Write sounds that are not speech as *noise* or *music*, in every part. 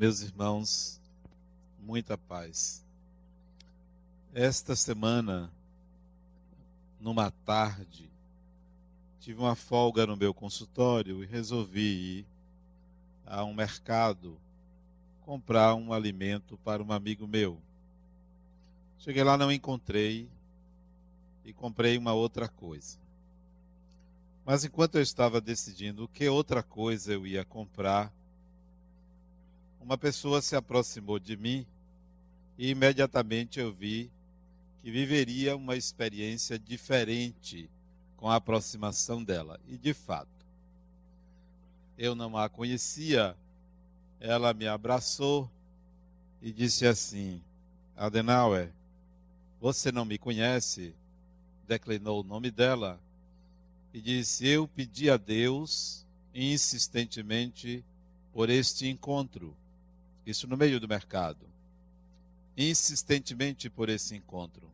Meus irmãos, muita paz. Esta semana, numa tarde, tive uma folga no meu consultório e resolvi ir a um mercado comprar um alimento para um amigo meu. Cheguei lá, não encontrei e comprei uma outra coisa. Mas enquanto eu estava decidindo que outra coisa eu ia comprar, uma pessoa se aproximou de mim e imediatamente eu vi que viveria uma experiência diferente com a aproximação dela. E de fato, eu não a conhecia, ela me abraçou e disse assim: Adenauer, você não me conhece? Declinou o nome dela e disse: Eu pedi a Deus insistentemente por este encontro. Isso no meio do mercado. Insistentemente por esse encontro.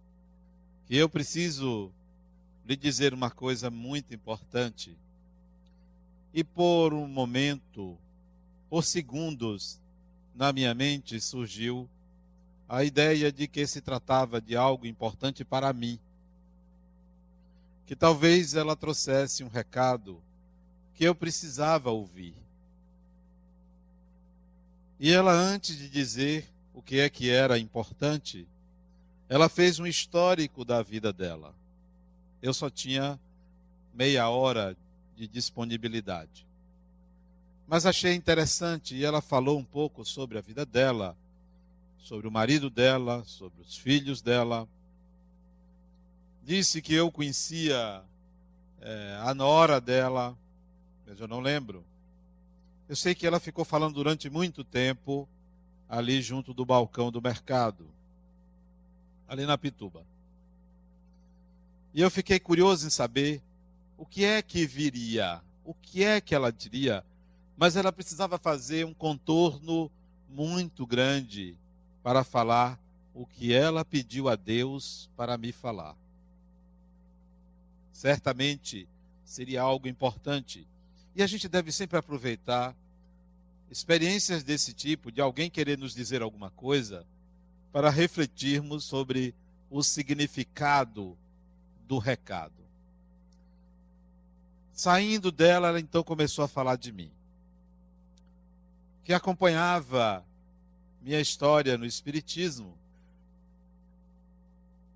E eu preciso lhe dizer uma coisa muito importante. E por um momento, por segundos, na minha mente surgiu a ideia de que se tratava de algo importante para mim. Que talvez ela trouxesse um recado que eu precisava ouvir. E ela, antes de dizer o que é que era importante, ela fez um histórico da vida dela. Eu só tinha meia hora de disponibilidade. Mas achei interessante e ela falou um pouco sobre a vida dela, sobre o marido dela, sobre os filhos dela. Disse que eu conhecia é, a nora dela, mas eu não lembro. Eu sei que ela ficou falando durante muito tempo ali junto do balcão do mercado, ali na Pituba. E eu fiquei curioso em saber o que é que viria, o que é que ela diria, mas ela precisava fazer um contorno muito grande para falar o que ela pediu a Deus para me falar. Certamente seria algo importante e a gente deve sempre aproveitar experiências desse tipo, de alguém querer nos dizer alguma coisa, para refletirmos sobre o significado do recado. Saindo dela, ela então começou a falar de mim. Que acompanhava minha história no Espiritismo,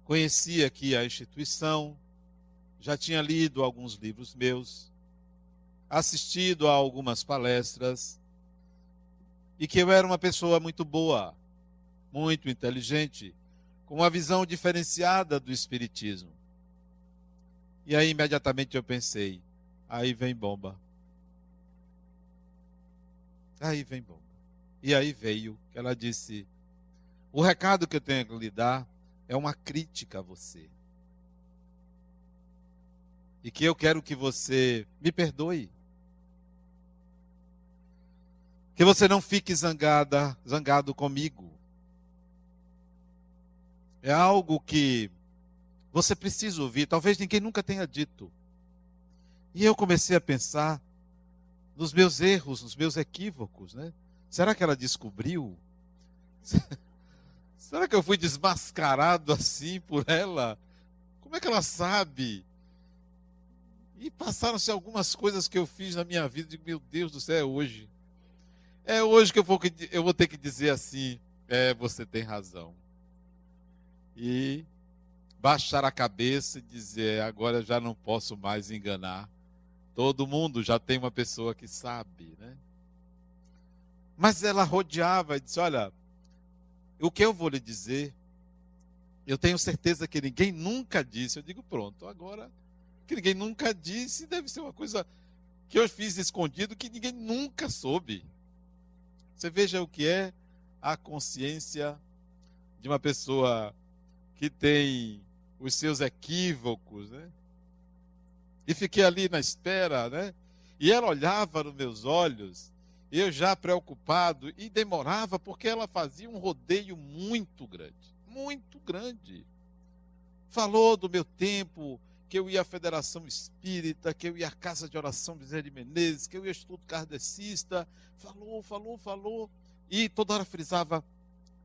conhecia aqui a instituição, já tinha lido alguns livros meus, assistido a algumas palestras e que eu era uma pessoa muito boa, muito inteligente, com uma visão diferenciada do Espiritismo. E aí imediatamente eu pensei: aí vem bomba. Aí vem bomba. E aí veio que ela disse: o recado que eu tenho que lhe dar é uma crítica a você. E que eu quero que você me perdoe. Que você não fique zangada, zangado comigo. É algo que você precisa ouvir, talvez ninguém nunca tenha dito. E eu comecei a pensar nos meus erros, nos meus equívocos, né? Será que ela descobriu? *laughs* Será que eu fui desmascarado assim por ela? Como é que ela sabe? E passaram-se algumas coisas que eu fiz na minha vida, digo, meu Deus do céu, é hoje. É hoje que eu vou, eu vou ter que dizer assim: é, você tem razão. E baixar a cabeça e dizer: agora já não posso mais enganar. Todo mundo já tem uma pessoa que sabe, né? Mas ela rodeava e disse: Olha, o que eu vou lhe dizer, eu tenho certeza que ninguém nunca disse. Eu digo: Pronto, agora que ninguém nunca disse, deve ser uma coisa que eu fiz escondido que ninguém nunca soube. Você veja o que é a consciência de uma pessoa que tem os seus equívocos, né? E fiquei ali na espera, né? E ela olhava nos meus olhos, eu já preocupado, e demorava porque ela fazia um rodeio muito grande, muito grande. Falou do meu tempo, que eu ia à Federação Espírita, que eu ia à Casa de Oração Zé de Menezes, que eu ia ao Estudo Kardecista. Falou, falou, falou. E toda hora frisava: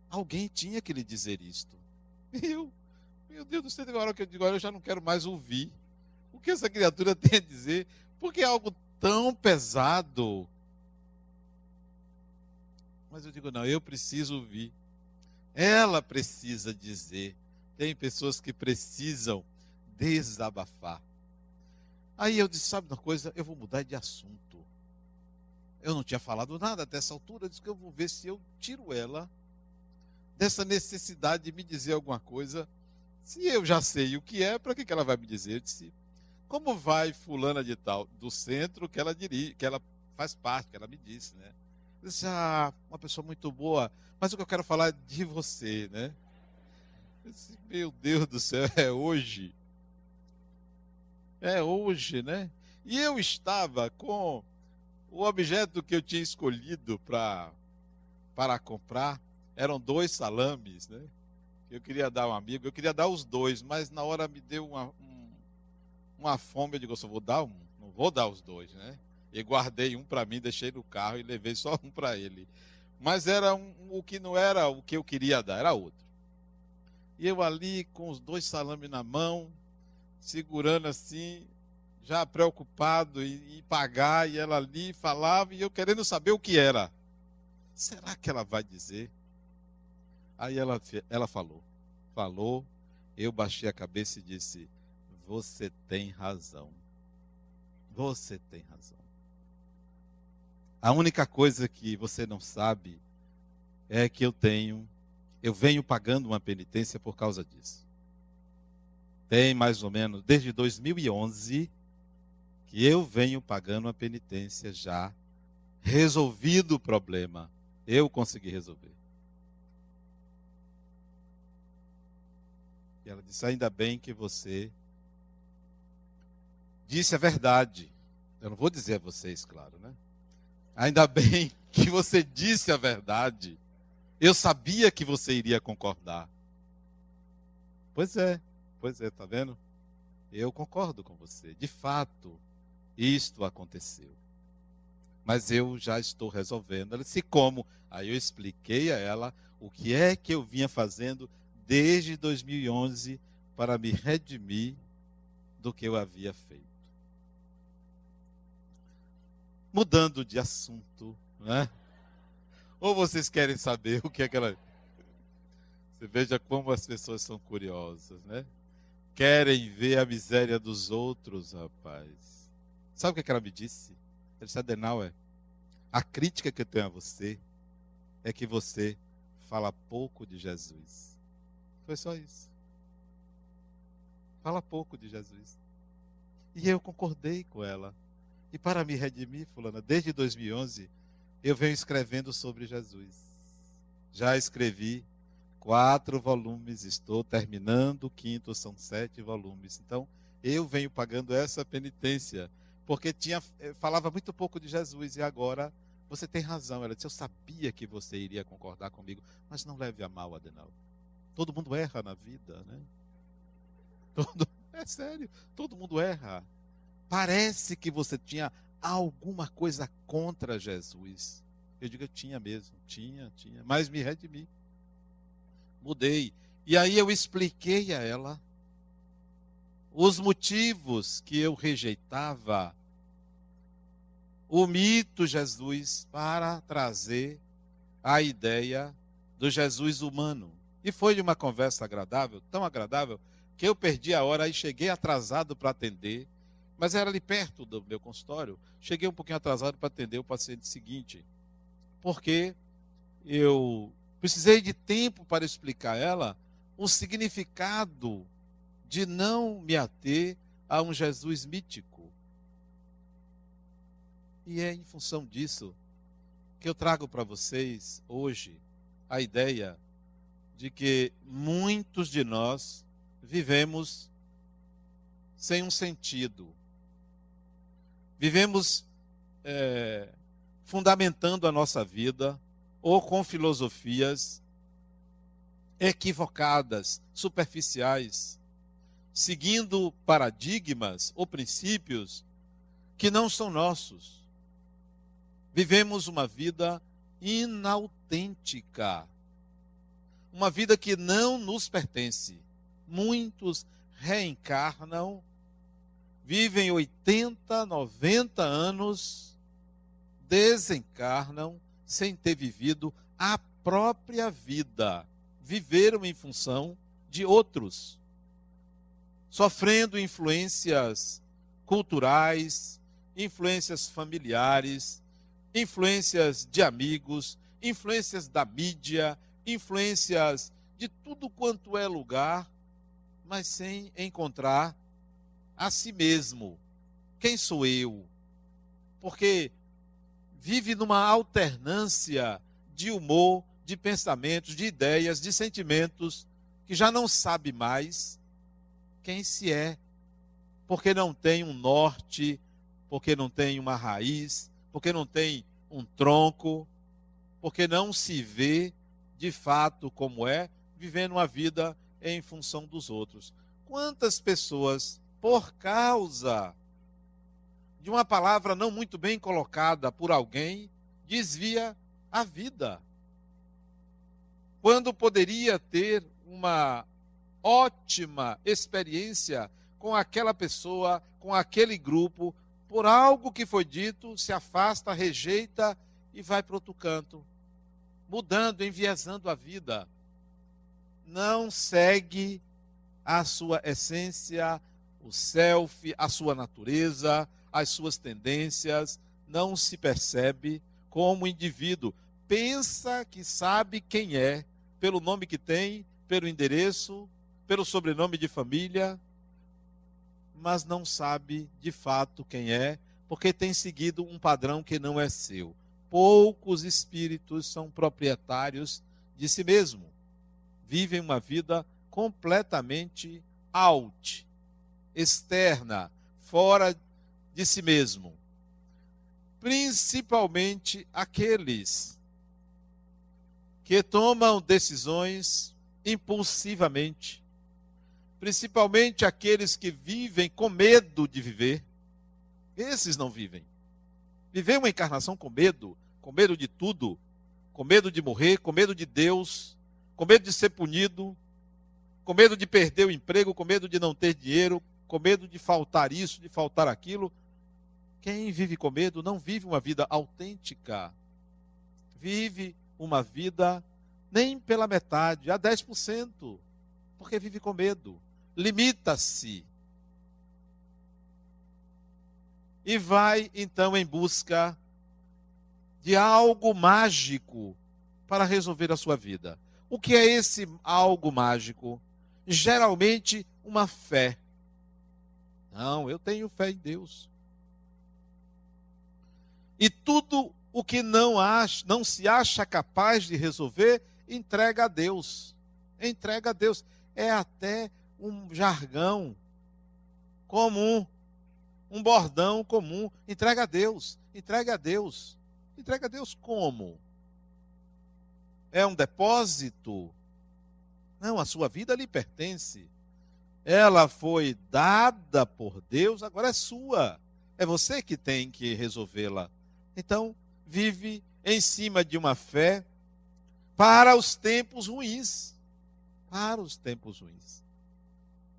alguém tinha que lhe dizer isto. Eu, meu Deus do céu, agora que eu digo, agora eu já não quero mais ouvir. O que essa criatura *laughs* tem a dizer? Porque é algo tão pesado. Mas eu digo, não, eu preciso ouvir. Ela precisa dizer. Tem pessoas que precisam desabafar. Aí eu disse, sabe uma coisa? Eu vou mudar de assunto. Eu não tinha falado nada até essa altura, eu disse que eu vou ver se eu tiro ela dessa necessidade de me dizer alguma coisa. Se eu já sei o que é, para que, que ela vai me dizer? Eu disse, como vai fulana de tal do centro que ela dirige, que ela faz parte, que ela me disse, né? Eu disse, ah, uma pessoa muito boa, mas o que eu quero falar é de você, né? Eu disse, meu Deus do céu, é hoje. É hoje, né? E eu estava com o objeto que eu tinha escolhido para para comprar eram dois salames, né? Eu queria dar um amigo, eu queria dar os dois, mas na hora me deu uma, um, uma fome, eu digo, só vou dar um, não vou dar os dois, né? E guardei um para mim, deixei no carro e levei só um para ele. Mas era um, o que não era o que eu queria dar, era outro. E eu ali com os dois salames na mão, segurando assim, já preocupado em, em pagar, e ela ali falava, e eu querendo saber o que era. Será que ela vai dizer? Aí ela, ela falou, falou, eu baixei a cabeça e disse: Você tem razão. Você tem razão. A única coisa que você não sabe é que eu tenho, eu venho pagando uma penitência por causa disso. Tem mais ou menos, desde 2011, que eu venho pagando uma penitência já, resolvido o problema. Eu consegui resolver. E ela disse: Ainda bem que você disse a verdade. Eu não vou dizer a vocês, claro, né? Ainda *laughs* bem que você disse a verdade. Eu sabia que você iria concordar. Pois é, pois é, tá vendo? Eu concordo com você. De fato, isto aconteceu. Mas eu já estou resolvendo. Ela disse como? Aí eu expliquei a ela o que é que eu vinha fazendo desde 2011 para me redimir do que eu havia feito. Mudando de assunto, né? Ou vocês querem saber o que é que ela. Você veja como as pessoas são curiosas, né? Querem ver a miséria dos outros, rapaz. Sabe o que, é que ela me disse? Ela disse, Adenauer, a crítica que eu tenho a você é que você fala pouco de Jesus. Foi só isso. Fala pouco de Jesus. E eu concordei com ela. E para me redimir, fulana, desde 2011, eu venho escrevendo sobre Jesus. Já escrevi quatro volumes, estou terminando o quinto, são sete volumes. Então, eu venho pagando essa penitência, porque tinha, eh, falava muito pouco de Jesus e agora você tem razão. Ela disse: Eu sabia que você iria concordar comigo, mas não leve a mal, Adenal. Todo mundo erra na vida, né? Todo, *laughs* é sério, todo mundo erra. Parece que você tinha alguma coisa contra Jesus. Eu digo, eu tinha mesmo, tinha, tinha, mas me redimi. Mudei. E aí eu expliquei a ela os motivos que eu rejeitava o mito Jesus para trazer a ideia do Jesus humano. E foi uma conversa agradável, tão agradável, que eu perdi a hora e cheguei atrasado para atender, mas era ali perto do meu consultório. Cheguei um pouquinho atrasado para atender o paciente seguinte, porque eu precisei de tempo para explicar a ela o significado de não me ater a um Jesus mítico. E é em função disso que eu trago para vocês hoje a ideia de que muitos de nós vivemos sem um sentido. Vivemos é, fundamentando a nossa vida ou com filosofias equivocadas, superficiais, seguindo paradigmas ou princípios que não são nossos. Vivemos uma vida inautêntica. Uma vida que não nos pertence. Muitos reencarnam, vivem 80, 90 anos, desencarnam sem ter vivido a própria vida. Viveram em função de outros, sofrendo influências culturais, influências familiares, influências de amigos, influências da mídia, influências de tudo quanto é lugar, mas sem encontrar a si mesmo. Quem sou eu? Porque vive numa alternância de humor, de pensamentos, de ideias, de sentimentos, que já não sabe mais quem se é, porque não tem um norte, porque não tem uma raiz, porque não tem um tronco, porque não se vê de fato como é, vivendo uma vida em função dos outros. Quantas pessoas, por causa de uma palavra não muito bem colocada por alguém, desvia a vida. Quando poderia ter uma ótima experiência com aquela pessoa, com aquele grupo, por algo que foi dito, se afasta, rejeita e vai para outro canto, mudando, enviesando a vida. Não segue a sua essência, o self, a sua natureza, as suas tendências, não se percebe como indivíduo. Pensa que sabe quem é, pelo nome que tem, pelo endereço, pelo sobrenome de família, mas não sabe de fato quem é, porque tem seguido um padrão que não é seu. Poucos espíritos são proprietários de si mesmo. Vivem uma vida completamente out, externa, fora de si mesmo. Principalmente aqueles que tomam decisões impulsivamente, principalmente aqueles que vivem com medo de viver. Esses não vivem. Viver uma encarnação com medo, com medo de tudo, com medo de morrer, com medo de Deus, com medo de ser punido, com medo de perder o emprego, com medo de não ter dinheiro, com medo de faltar isso, de faltar aquilo. Quem vive com medo não vive uma vida autêntica. Vive uma vida nem pela metade, a 10%, porque vive com medo limita-se. E vai então em busca de algo mágico para resolver a sua vida. O que é esse algo mágico? Geralmente uma fé. Não, eu tenho fé em Deus. E tudo o que não acha, não se acha capaz de resolver, entrega a Deus. Entrega a Deus. É até um jargão comum, um bordão comum. Entrega a Deus, entrega a Deus. Entrega a Deus como? É um depósito? Não, a sua vida lhe pertence. Ela foi dada por Deus, agora é sua. É você que tem que resolvê-la. Então, vive em cima de uma fé para os tempos ruins. Para os tempos ruins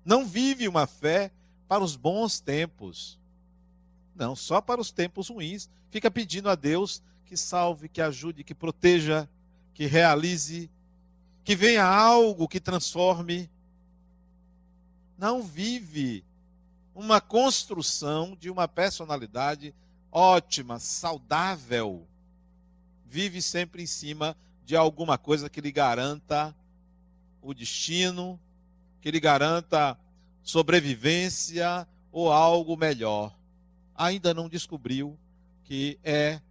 não vive uma fé para os bons tempos. Não, só para os tempos ruins. Fica pedindo a Deus que salve, que ajude, que proteja, que realize, que venha algo que transforme. Não vive uma construção de uma personalidade ótima, saudável. Vive sempre em cima de alguma coisa que lhe garanta o destino, que lhe garanta sobrevivência ou algo melhor. Ainda não descobriu que é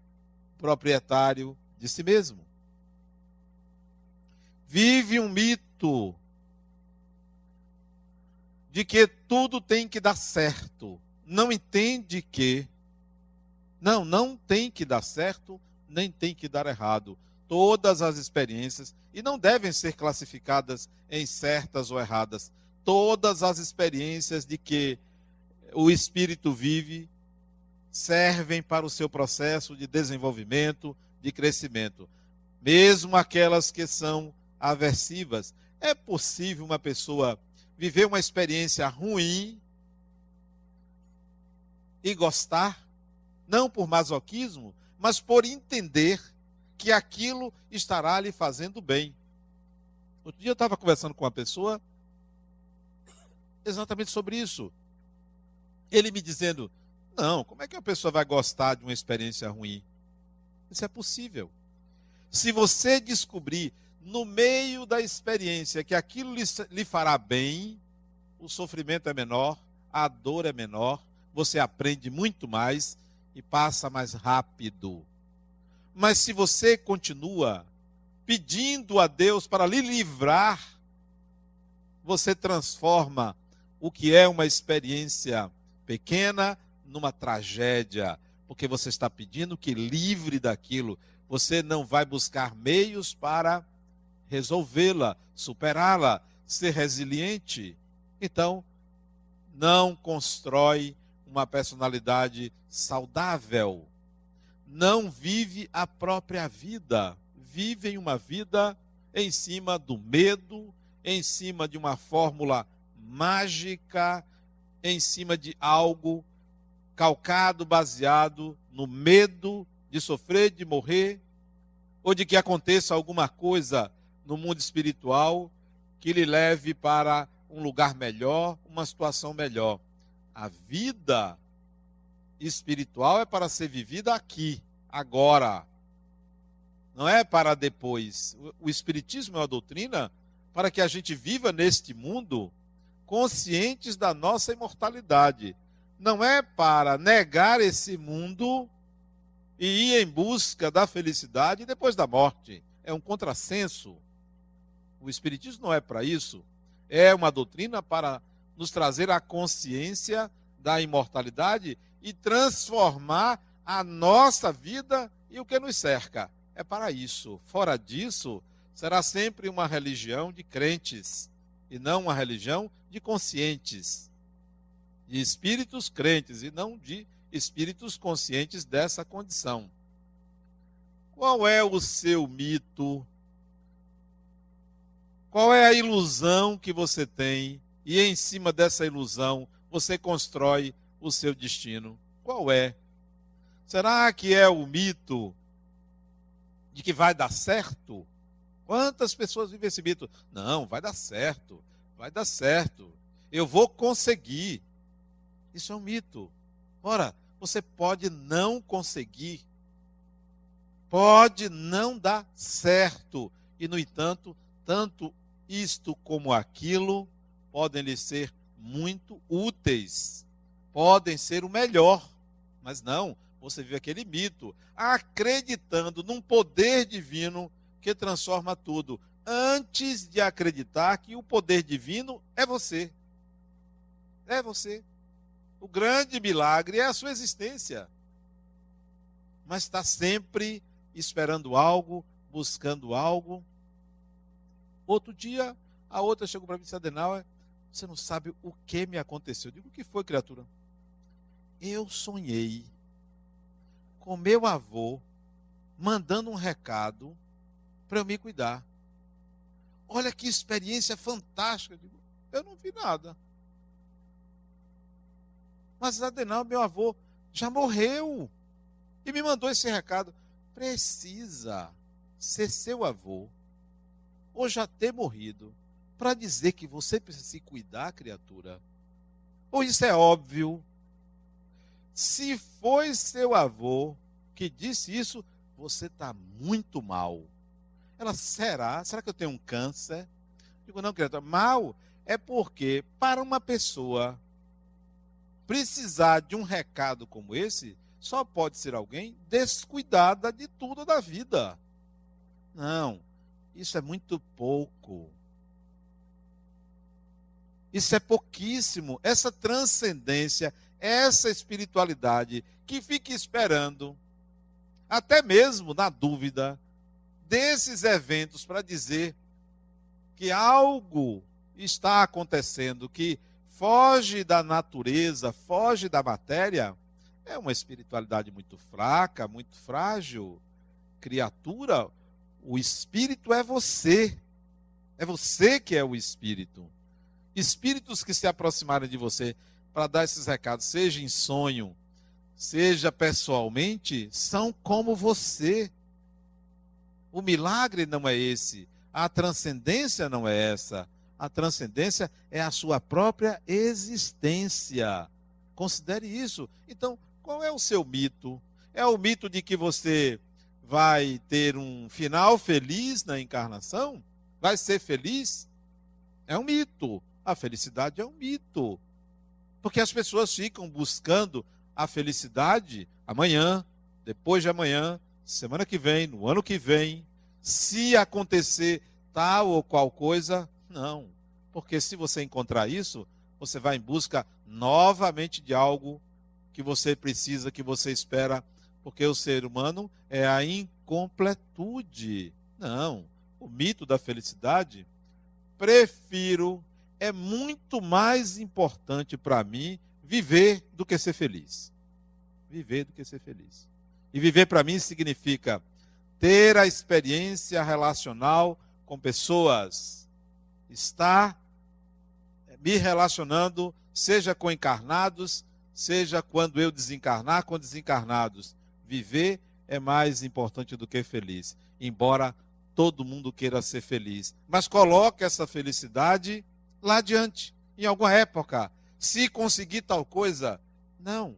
proprietário de si mesmo. Vive um mito de que tudo tem que dar certo. Não entende que não, não tem que dar certo, nem tem que dar errado. Todas as experiências e não devem ser classificadas em certas ou erradas. Todas as experiências de que o espírito vive servem para o seu processo de desenvolvimento, de crescimento. mesmo aquelas que são aversivas. É possível uma pessoa viver uma experiência ruim e gostar, não por masoquismo, mas por entender que aquilo estará lhe fazendo bem. Outro dia eu estava conversando com uma pessoa exatamente sobre isso. Ele me dizendo: Não, como é que a pessoa vai gostar de uma experiência ruim? Isso é possível. Se você descobrir no meio da experiência que aquilo lhe, lhe fará bem, o sofrimento é menor, a dor é menor, você aprende muito mais e passa mais rápido. Mas se você continua pedindo a Deus para lhe livrar, você transforma o que é uma experiência pequena numa tragédia, porque você está pedindo que livre daquilo. Você não vai buscar meios para resolvê-la, superá-la, ser resiliente. Então, não constrói uma personalidade saudável. Não vive a própria vida. Vive uma vida em cima do medo, em cima de uma fórmula mágica, em cima de algo calcado, baseado no medo de sofrer, de morrer, ou de que aconteça alguma coisa no mundo espiritual que lhe leve para um lugar melhor, uma situação melhor. A vida espiritual é para ser vivida aqui, agora. Não é para depois. O Espiritismo é uma doutrina para que a gente viva neste mundo conscientes da nossa imortalidade. Não é para negar esse mundo e ir em busca da felicidade depois da morte. É um contrassenso. O Espiritismo não é para isso. É uma doutrina para nos trazer a consciência da imortalidade e transformar a nossa vida e o que nos cerca. É para isso. Fora disso, será sempre uma religião de crentes e não uma religião de conscientes, de espíritos crentes e não de espíritos conscientes dessa condição. Qual é o seu mito? Qual é a ilusão que você tem? E em cima dessa ilusão você constrói o seu destino. Qual é? Será que é o mito de que vai dar certo? Quantas pessoas vivem esse mito? Não, vai dar certo, vai dar certo, eu vou conseguir. Isso é um mito. Ora, você pode não conseguir, pode não dar certo, e no entanto, tanto isto como aquilo podem lhe ser muito úteis, podem ser o melhor, mas não, você vive aquele mito, acreditando num poder divino que transforma tudo, antes de acreditar que o poder divino é você. É você. O grande milagre é a sua existência. Mas está sempre esperando algo, buscando algo. Outro dia, a outra chegou para mim e disse: Adenauer, você não sabe o que me aconteceu. Eu digo: O que foi, criatura? Eu sonhei com meu avô mandando um recado para eu me cuidar. Olha que experiência fantástica. Eu, digo, eu não vi nada. Mas Adenal, meu avô, já morreu. E me mandou esse recado. Precisa ser seu avô, ou já ter morrido, para dizer que você precisa se cuidar, criatura. Ou isso é óbvio. Se foi seu avô que disse isso, você está muito mal. Ela, será? Será que eu tenho um câncer? Digo, não, criatura, mal é porque para uma pessoa precisar de um recado como esse, só pode ser alguém descuidada de tudo da vida. Não, isso é muito pouco. Isso é pouquíssimo. Essa transcendência, essa espiritualidade que fica esperando, até mesmo na dúvida, desses eventos para dizer que algo está acontecendo que foge da natureza, foge da matéria, é uma espiritualidade muito fraca, muito frágil. Criatura, O espírito é você. É você que é o espírito. Espíritos que se aproximarem de você para dar esses recados, seja em sonho, seja pessoalmente, são como você. O milagre não é esse. A transcendência não é essa. A transcendência é a sua própria existência. Considere isso. Então, qual é o seu mito? É o mito de que você vai ter um final feliz na encarnação? Vai ser feliz? É um mito. A felicidade é um mito. Porque as pessoas ficam buscando a felicidade amanhã, depois de amanhã, semana que vem, no ano que vem, se acontecer tal ou qual coisa. Não. Porque se você encontrar isso, você vai em busca novamente de algo que você precisa, que você espera, porque o ser humano é a incompletude. Não. O mito da felicidade, prefiro, é muito mais importante para mim viver do que ser feliz. Viver do que ser feliz. E viver para mim significa ter a experiência relacional com pessoas, estar me relacionando, seja com encarnados, seja quando eu desencarnar com desencarnados. Viver é mais importante do que feliz, embora todo mundo queira ser feliz. Mas coloque essa felicidade lá adiante, em alguma época. Se conseguir tal coisa, não.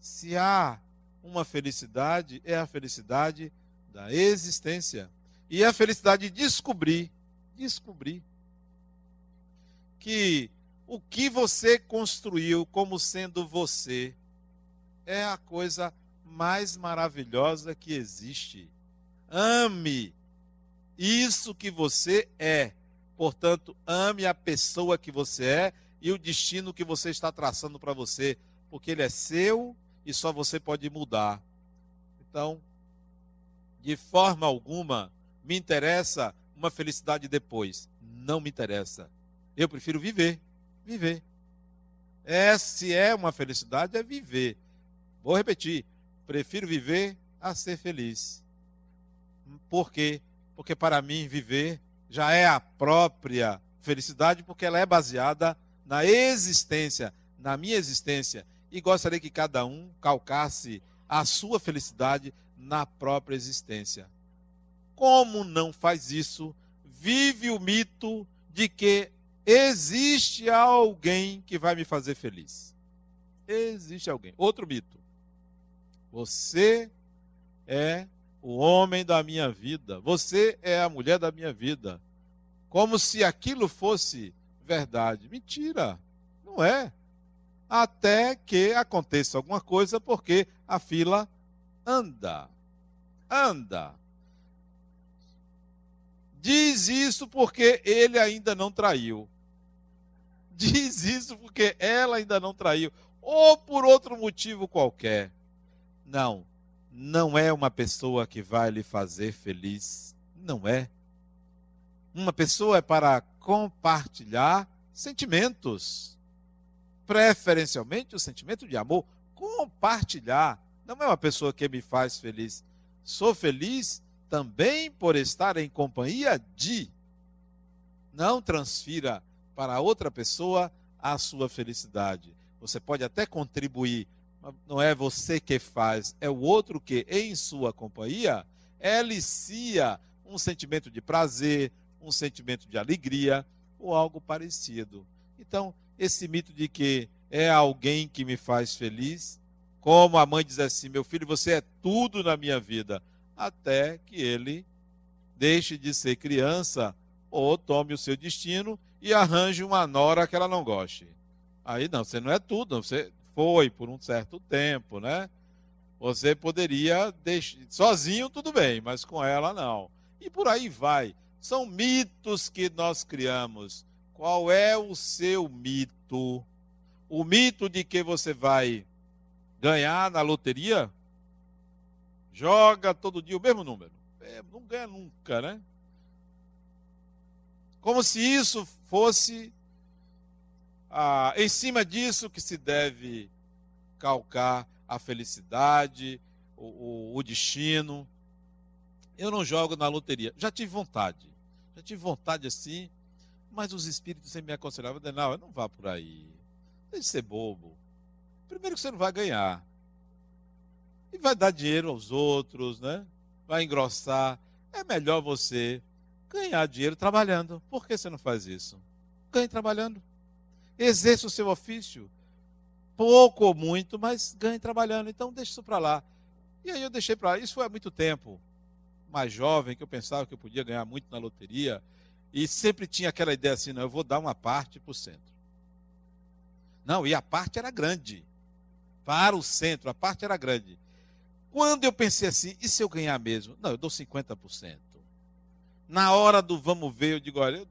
Se há uma felicidade, é a felicidade da existência. E é a felicidade de descobrir, descobrir que o que você construiu como sendo você é a coisa mais maravilhosa que existe. Ame isso que você é. Portanto, ame a pessoa que você é e o destino que você está traçando para você, porque ele é seu e só você pode mudar. Então, de forma alguma me interessa uma felicidade depois. Não me interessa. Eu prefiro viver viver. É, se é uma felicidade, é viver. Vou repetir: prefiro viver a ser feliz. Por quê? Porque para mim viver já é a própria felicidade, porque ela é baseada na existência, na minha existência. E gostaria que cada um calcasse a sua felicidade na própria existência. Como não faz isso, vive o mito de que Existe alguém que vai me fazer feliz. Existe alguém. Outro mito. Você é o homem da minha vida. Você é a mulher da minha vida. Como se aquilo fosse verdade. Mentira. Não é. Até que aconteça alguma coisa, porque a fila anda. Anda. Diz isso porque ele ainda não traiu diz isso porque ela ainda não traiu, ou por outro motivo qualquer. Não, não é uma pessoa que vai lhe fazer feliz. Não é. Uma pessoa é para compartilhar sentimentos, preferencialmente o sentimento de amor. Compartilhar. Não é uma pessoa que me faz feliz. Sou feliz também por estar em companhia de. Não transfira para outra pessoa a sua felicidade. Você pode até contribuir, não é você que faz, é o outro que, em sua companhia, elicia um sentimento de prazer, um sentimento de alegria ou algo parecido. Então, esse mito de que é alguém que me faz feliz, como a mãe diz assim: meu filho, você é tudo na minha vida, até que ele deixe de ser criança ou tome o seu destino e arranje uma nora que ela não goste. Aí não, você não é tudo, você foi por um certo tempo, né? Você poderia deixar sozinho tudo bem, mas com ela não. E por aí vai. São mitos que nós criamos. Qual é o seu mito? O mito de que você vai ganhar na loteria? Joga todo dia o mesmo número. É, não ganha nunca, né? Como se isso fosse ah, em cima disso que se deve calcar a felicidade, o, o, o destino. Eu não jogo na loteria. Já tive vontade. Já tive vontade assim, mas os espíritos sempre me aconselhavam, não, não vá por aí. Deixe de ser bobo. Primeiro que você não vai ganhar. E vai dar dinheiro aos outros, né? Vai engrossar. É melhor você ganhar dinheiro trabalhando. Por que você não faz isso? Ganhe trabalhando. Exerça o seu ofício. Pouco ou muito, mas ganhe trabalhando. Então deixe isso para lá. E aí eu deixei para lá. Isso foi há muito tempo. Mais jovem, que eu pensava que eu podia ganhar muito na loteria. E sempre tinha aquela ideia assim, não, eu vou dar uma parte para o centro. Não, e a parte era grande. Para o centro, a parte era grande. Quando eu pensei assim, e se eu ganhar mesmo? Não, eu dou 50%. Na hora do vamos ver, eu digo, olha,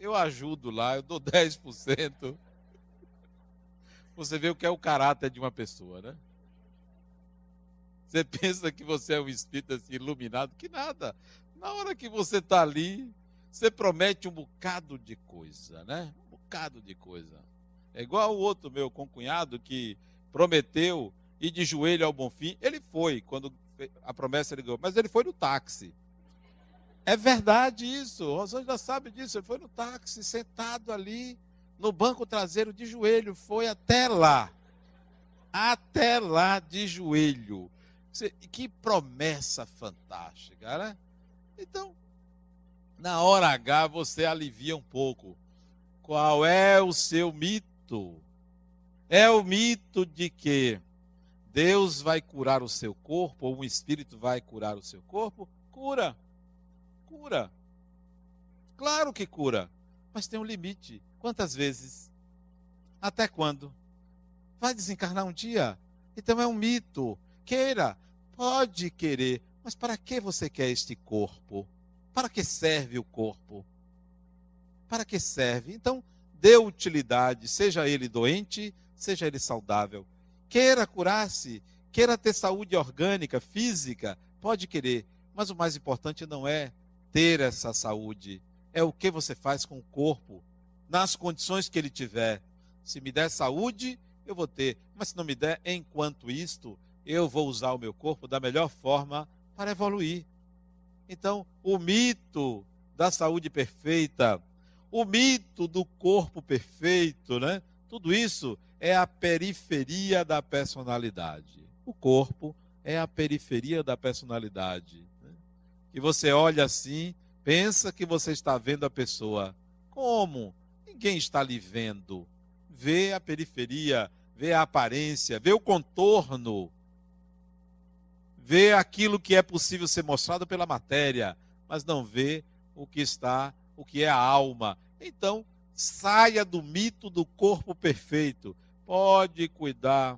eu, ajudo lá, eu dou *laughs* 10%. Você vê o que é o caráter de uma pessoa, né? Você pensa que você é um espírito assim, iluminado, que nada. Na hora que você está ali, você promete um bocado de coisa, né? Um bocado de coisa. É igual o outro meu concunhado que prometeu ir de joelho ao bom fim. Ele foi, quando a promessa ele ganhou, mas ele foi no táxi. É verdade isso, Rosângela sabe disso. Ele foi no táxi, sentado ali, no banco traseiro, de joelho, foi até lá. Até lá de joelho. Que promessa fantástica, né? Então, na hora H você alivia um pouco. Qual é o seu mito? É o mito de que Deus vai curar o seu corpo, ou um espírito vai curar o seu corpo? Cura. Cura. Claro que cura. Mas tem um limite. Quantas vezes? Até quando? Vai desencarnar um dia? Então é um mito. Queira. Pode querer. Mas para que você quer este corpo? Para que serve o corpo? Para que serve? Então, dê utilidade, seja ele doente, seja ele saudável. Queira curar-se, queira ter saúde orgânica, física, pode querer, mas o mais importante não é ter essa saúde, é o que você faz com o corpo, nas condições que ele tiver. Se me der saúde, eu vou ter, mas se não me der, enquanto isto, eu vou usar o meu corpo da melhor forma para evoluir. Então, o mito da saúde perfeita, o mito do corpo perfeito, né? Tudo isso é a periferia da personalidade. O corpo é a periferia da personalidade. Que você olha assim, pensa que você está vendo a pessoa. Como? Ninguém está lhe vendo. Vê a periferia, vê a aparência, vê o contorno vê aquilo que é possível ser mostrado pela matéria, mas não vê o que está, o que é a alma. Então, saia do mito do corpo perfeito. Pode cuidar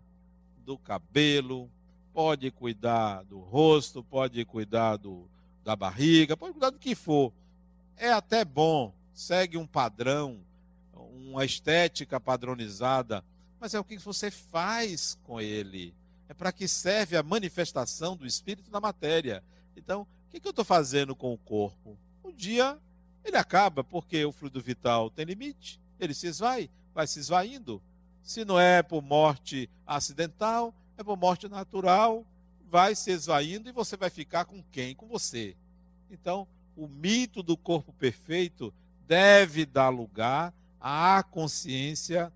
do cabelo, pode cuidar do rosto, pode cuidar do, da barriga, pode cuidar do que for. É até bom, segue um padrão, uma estética padronizada, mas é o que você faz com ele é para que serve a manifestação do espírito na matéria. Então, o que, que eu estou fazendo com o corpo? Um dia ele acaba, porque o fluido vital tem limite, ele se esvai, vai se esvaindo. Se não é por morte acidental, é por morte natural, vai se esvaindo e você vai ficar com quem? Com você. Então, o mito do corpo perfeito deve dar lugar à consciência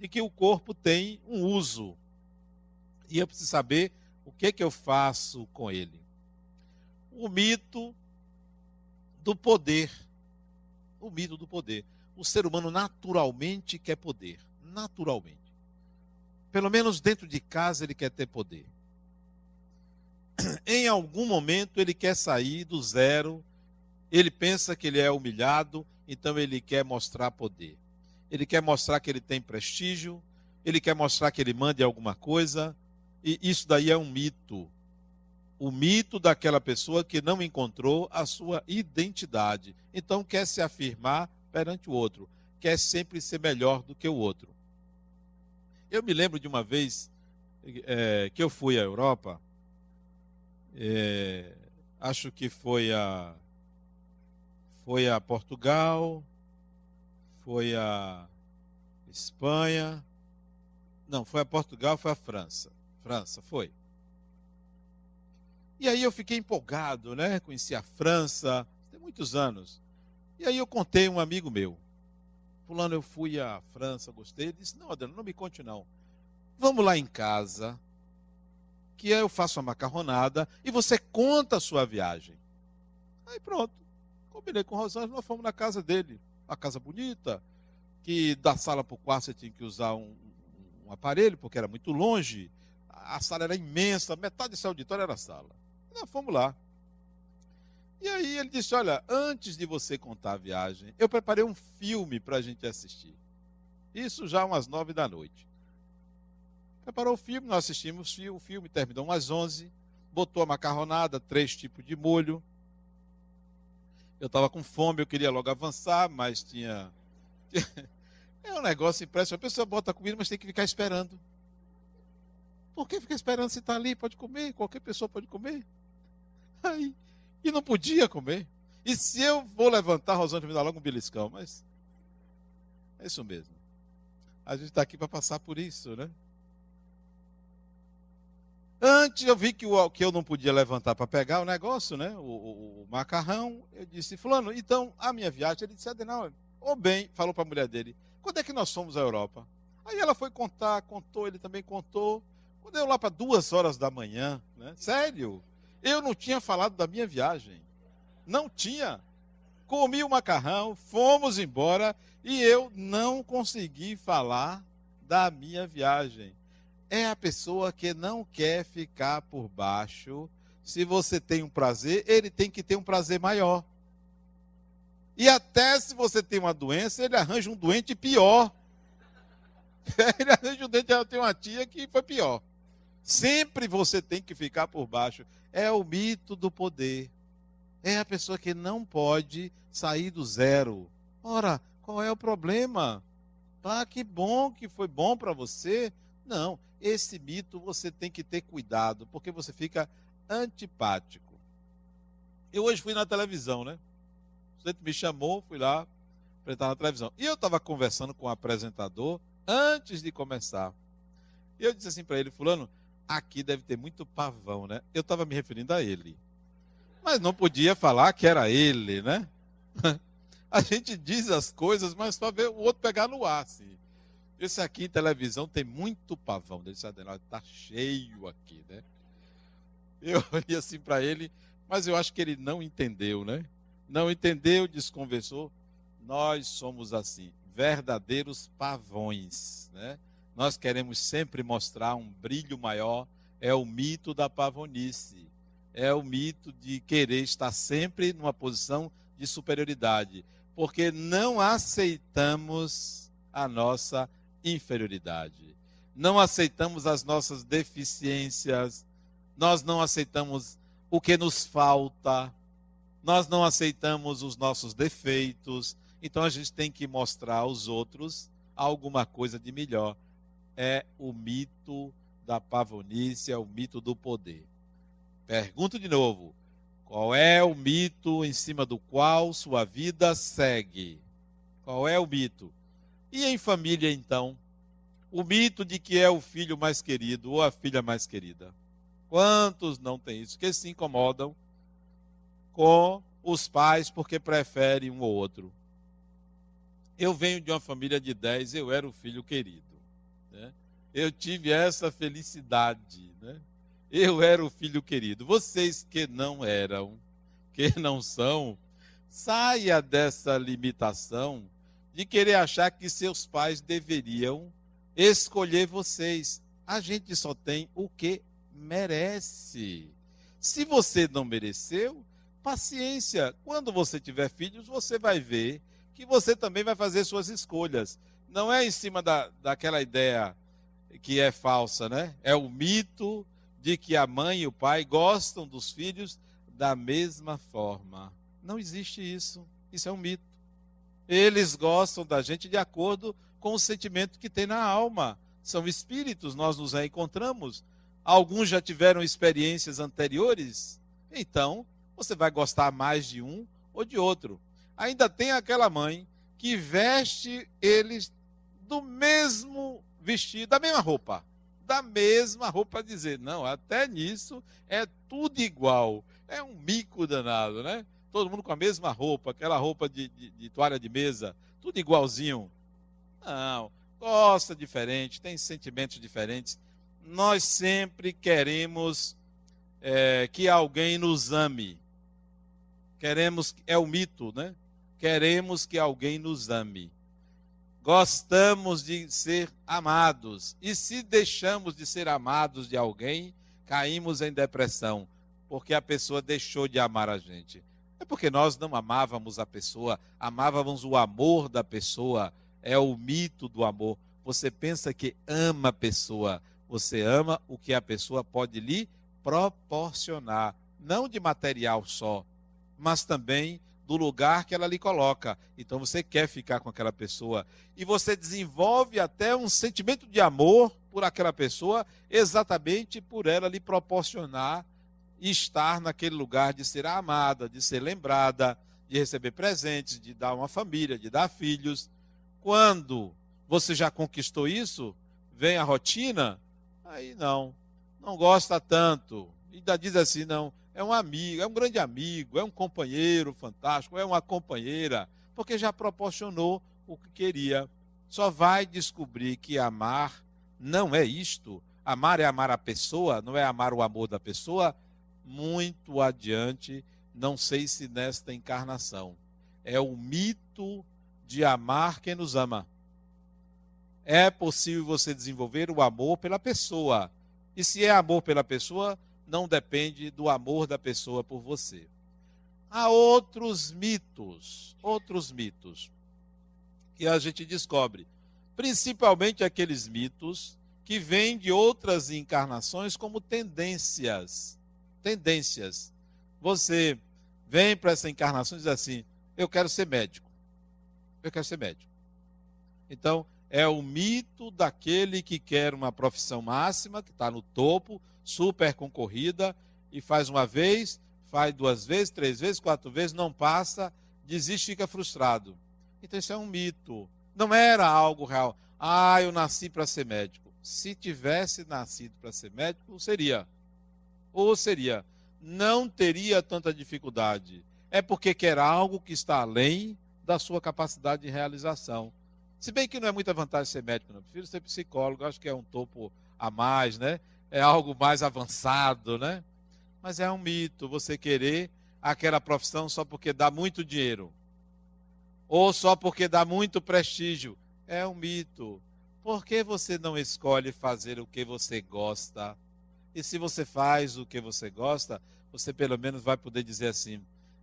de que o corpo tem um uso, e eu preciso saber o que, que eu faço com ele. O mito do poder. O mito do poder. O ser humano naturalmente quer poder. Naturalmente. Pelo menos dentro de casa ele quer ter poder. Em algum momento ele quer sair do zero. Ele pensa que ele é humilhado, então ele quer mostrar poder. Ele quer mostrar que ele tem prestígio, ele quer mostrar que ele manda alguma coisa, e isso daí é um mito. O mito daquela pessoa que não encontrou a sua identidade. Então quer se afirmar perante o outro. Quer sempre ser melhor do que o outro. Eu me lembro de uma vez é, que eu fui à Europa. É, acho que foi a foi a Portugal, foi a Espanha, não, foi a Portugal, foi a França. França, foi. E aí eu fiquei empolgado, né? Conheci a França, tem muitos anos. E aí eu contei a um amigo meu. Fulano, eu fui à França, gostei. Ele disse, não, Adriano, não me conte não. Vamos lá em casa, que eu faço a macarronada e você conta a sua viagem. Aí pronto. Combinei com o Rosângela, nós fomos na casa dele. Uma casa bonita, que da sala para o quarto você tinha que usar um, um aparelho, porque era muito longe. A sala era imensa, metade desse auditório era sala. Nós fomos lá. E aí ele disse: Olha, antes de você contar a viagem, eu preparei um filme para a gente assistir. Isso já umas nove da noite. Preparou o filme, nós assistimos o filme, terminou umas onze. Botou a macarronada, três tipos de molho. Eu estava com fome, eu queria logo avançar, mas tinha. *laughs* É um negócio impressionante. A pessoa bota comida, mas tem que ficar esperando. Por que ficar esperando se está ali? Pode comer, qualquer pessoa pode comer. Aí, e não podia comer. E se eu vou levantar, Rosângela me dá logo um beliscão, mas é isso mesmo. A gente está aqui para passar por isso, né? Antes eu vi que, o, que eu não podia levantar para pegar o negócio, né? O, o, o, macarrão. Eu disse, fulano, então a minha viagem. Ele disse, não, ou bem, falou para a mulher dele, quando é que nós fomos à Europa? Aí ela foi contar, contou, ele também contou. Quando eu lá para duas horas da manhã, né? Sério, eu não tinha falado da minha viagem. Não tinha. Comi o macarrão, fomos embora e eu não consegui falar da minha viagem. É a pessoa que não quer ficar por baixo. Se você tem um prazer, ele tem que ter um prazer maior. E até se você tem uma doença, ele arranja um doente pior. *laughs* Ele arranja um doente. Eu tenho uma tia que foi pior. Sempre você tem que ficar por baixo. É o mito do poder. É a pessoa que não pode sair do zero. Ora, qual é o problema? Ah, que bom que foi bom para você. Não, esse mito você tem que ter cuidado, porque você fica antipático. Eu hoje fui na televisão, né? Você me chamou, fui lá apresentar na televisão. E eu estava conversando com o apresentador antes de começar. E eu disse assim para ele, fulano, aqui deve ter muito pavão, né? Eu estava me referindo a ele. Mas não podia falar que era ele, né? *laughs* A gente diz as coisas, mas para ver o outro pegar no ar, assim. Esse aqui em televisão tem muito pavão. Ele disse, está cheio aqui, né? Eu *laughs* olhei assim para ele, mas eu acho que ele não entendeu, né? Não entendeu, desconversou. Nós somos assim, verdadeiros pavões, né? nós queremos sempre mostrar um brilho maior, é o mito da pavonice, é o mito de querer estar sempre numa posição de superioridade, porque não aceitamos a nossa inferioridade, não aceitamos as nossas deficiências, nós não aceitamos o que nos falta, nós não aceitamos os nossos defeitos, então a gente tem que mostrar aos outros alguma coisa de melhor é o mito da pavonice, é o mito do poder. Pergunto de novo: qual é o mito em cima do qual sua vida segue? Qual é o mito? E em família, então? O mito de que é o filho mais querido ou a filha mais querida. Quantos não têm isso? Que se incomodam com os pais porque preferem um ou outro. Eu venho de uma família de dez, eu era o filho querido. Né? Eu tive essa felicidade. Né? Eu era o filho querido. Vocês que não eram, que não são, saia dessa limitação de querer achar que seus pais deveriam escolher vocês. A gente só tem o que merece. Se você não mereceu, paciência. Quando você tiver filhos, você vai ver que você também vai fazer suas escolhas não é em cima da, daquela ideia que é falsa, né? É o mito de que a mãe e o pai gostam dos filhos da mesma forma. Não existe isso. Isso é um mito. Eles gostam da gente de acordo com o sentimento que tem na alma. São espíritos, nós nos encontramos. Alguns já tiveram experiências anteriores. Então, você vai gostar mais de um ou de outro. Ainda tem aquela mãe que veste eles do mesmo vestido, da mesma roupa, da mesma roupa dizer, não, até nisso é tudo igual. É um mico danado, né? Todo mundo com a mesma roupa, aquela roupa de, de, de toalha de mesa, tudo igualzinho. Não, gosta diferente, tem sentimentos diferentes. Nós sempre queremos é, que alguém nos ame. Queremos, é o mito, né? Queremos que alguém nos ame. Gostamos de ser amados. E se deixamos de ser amados de alguém, caímos em depressão, porque a pessoa deixou de amar a gente. É porque nós não amávamos a pessoa, amávamos o amor da pessoa. É o mito do amor. Você pensa que ama a pessoa, você ama o que a pessoa pode lhe proporcionar, não de material só, mas também do lugar que ela lhe coloca. Então você quer ficar com aquela pessoa e você desenvolve até um sentimento de amor por aquela pessoa, exatamente por ela lhe proporcionar estar naquele lugar de ser amada, de ser lembrada, de receber presentes, de dar uma família, de dar filhos. Quando você já conquistou isso, vem a rotina, aí não, não gosta tanto. E ainda diz assim, não, é um amigo, é um grande amigo, é um companheiro fantástico, é uma companheira, porque já proporcionou o que queria. Só vai descobrir que amar não é isto. Amar é amar a pessoa, não é amar o amor da pessoa. Muito adiante, não sei se nesta encarnação. É o mito de amar quem nos ama. É possível você desenvolver o amor pela pessoa. E se é amor pela pessoa, não depende do amor da pessoa por você. Há outros mitos, outros mitos que a gente descobre, principalmente aqueles mitos que vêm de outras encarnações como tendências. Tendências. Você vem para essa encarnação e diz assim: Eu quero ser médico. Eu quero ser médico. Então, é o mito daquele que quer uma profissão máxima, que está no topo, super concorrida, e faz uma vez, faz duas vezes, três vezes, quatro vezes, não passa, desiste e fica frustrado. Então isso é um mito. Não era algo real. Ah, eu nasci para ser médico. Se tivesse nascido para ser médico, seria. Ou seria. Não teria tanta dificuldade. É porque quer algo que está além da sua capacidade de realização. Se bem que não é muita vantagem ser médico, não. Eu prefiro ser psicólogo, acho que é um topo a mais, né? É algo mais avançado, né? Mas é um mito você querer aquela profissão só porque dá muito dinheiro. Ou só porque dá muito prestígio. É um mito. Por que você não escolhe fazer o que você gosta? E se você faz o que você gosta, você pelo menos vai poder dizer assim: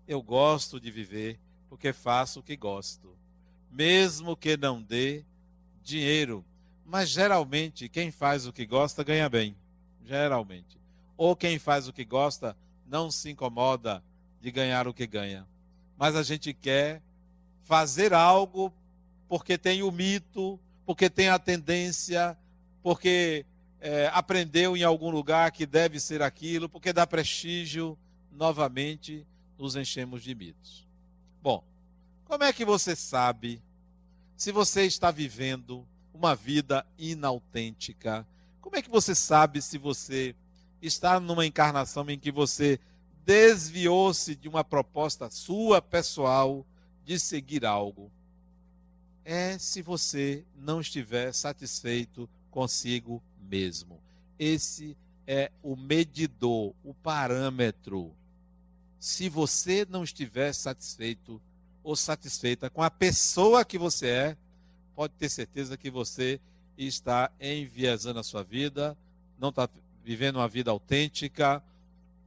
eu gosto de viver porque faço o que gosto mesmo que não dê dinheiro. Mas geralmente quem faz o que gosta ganha bem. Geralmente. Ou quem faz o que gosta não se incomoda de ganhar o que ganha. Mas a gente quer fazer algo porque tem o mito, porque tem a tendência, porque é, aprendeu em algum lugar que deve ser aquilo, porque dá prestígio. Novamente nos enchemos de mitos. Bom, como é que você sabe se você está vivendo uma vida inautêntica? Como é que você sabe se você está numa encarnação em que você desviou-se de uma proposta sua pessoal de seguir algo? É se você não estiver satisfeito consigo mesmo. Esse é o medidor, o parâmetro. Se você não estiver satisfeito ou satisfeita com a pessoa que você é, pode ter certeza que você está enviesando a sua vida, não está vivendo uma vida autêntica,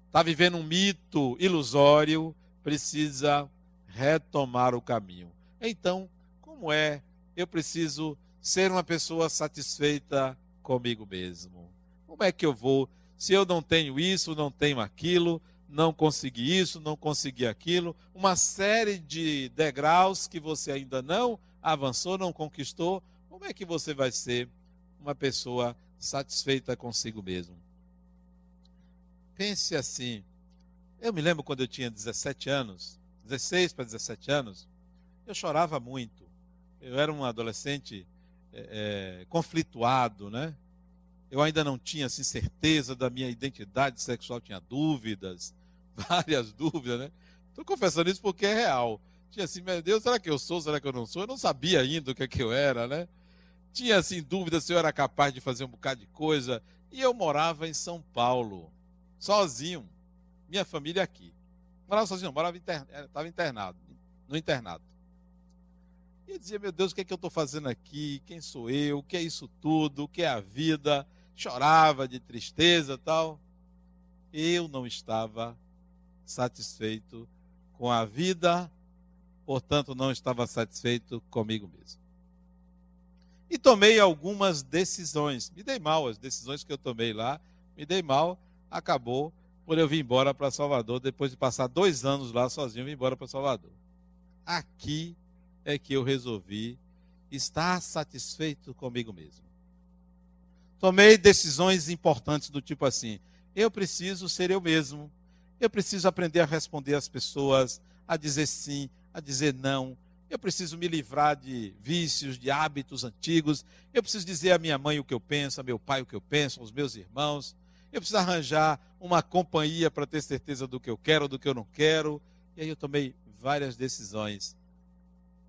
está vivendo um mito ilusório, precisa retomar o caminho. Então, como é? Eu preciso ser uma pessoa satisfeita comigo mesmo. Como é que eu vou? Se eu não tenho isso, não tenho aquilo, não consegui isso, não consegui aquilo, uma série de degraus que você ainda não avançou, não conquistou, como é que você vai ser uma pessoa satisfeita consigo mesmo? Pense assim. Eu me lembro quando eu tinha 17 anos, 16 para 17 anos, eu chorava muito. Eu era um adolescente é, é, conflituado, né? Eu ainda não tinha assim, certeza da minha identidade sexual, tinha dúvidas, *laughs* várias dúvidas, né? Estou confessando isso porque é real. Tinha assim, meu Deus, será que eu sou, será que eu não sou? Eu não sabia ainda o que, é que eu era, né? Tinha assim dúvidas se eu era capaz de fazer um bocado de coisa. E eu morava em São Paulo, sozinho. Minha família aqui. Morava sozinho, morava estava internado, no internado. E dizia, meu Deus, o que é que eu estou fazendo aqui? Quem sou eu? O que é isso tudo? O que é a vida? Chorava de tristeza tal. Eu não estava satisfeito com a vida, portanto, não estava satisfeito comigo mesmo. E tomei algumas decisões. Me dei mal, as decisões que eu tomei lá, me dei mal, acabou por eu vir embora para Salvador, depois de passar dois anos lá sozinho, vim embora para Salvador. Aqui é que eu resolvi estar satisfeito comigo mesmo. Tomei decisões importantes do tipo assim: eu preciso ser eu mesmo. Eu preciso aprender a responder às pessoas, a dizer sim, a dizer não. Eu preciso me livrar de vícios, de hábitos antigos. Eu preciso dizer à minha mãe o que eu penso, a meu pai o que eu penso, aos meus irmãos. Eu preciso arranjar uma companhia para ter certeza do que eu quero, do que eu não quero. E aí eu tomei várias decisões.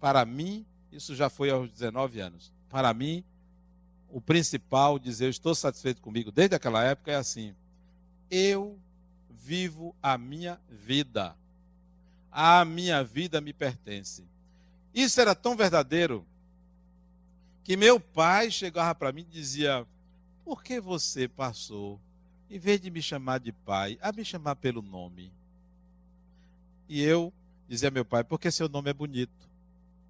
Para mim, isso já foi aos 19 anos. Para mim, o principal dizer eu estou satisfeito comigo desde aquela época é assim: eu vivo a minha vida. A minha vida me pertence. Isso era tão verdadeiro que meu pai chegava para mim e dizia: Por que você passou, em vez de me chamar de pai, a me chamar pelo nome? E eu dizia a meu pai: Porque seu nome é bonito.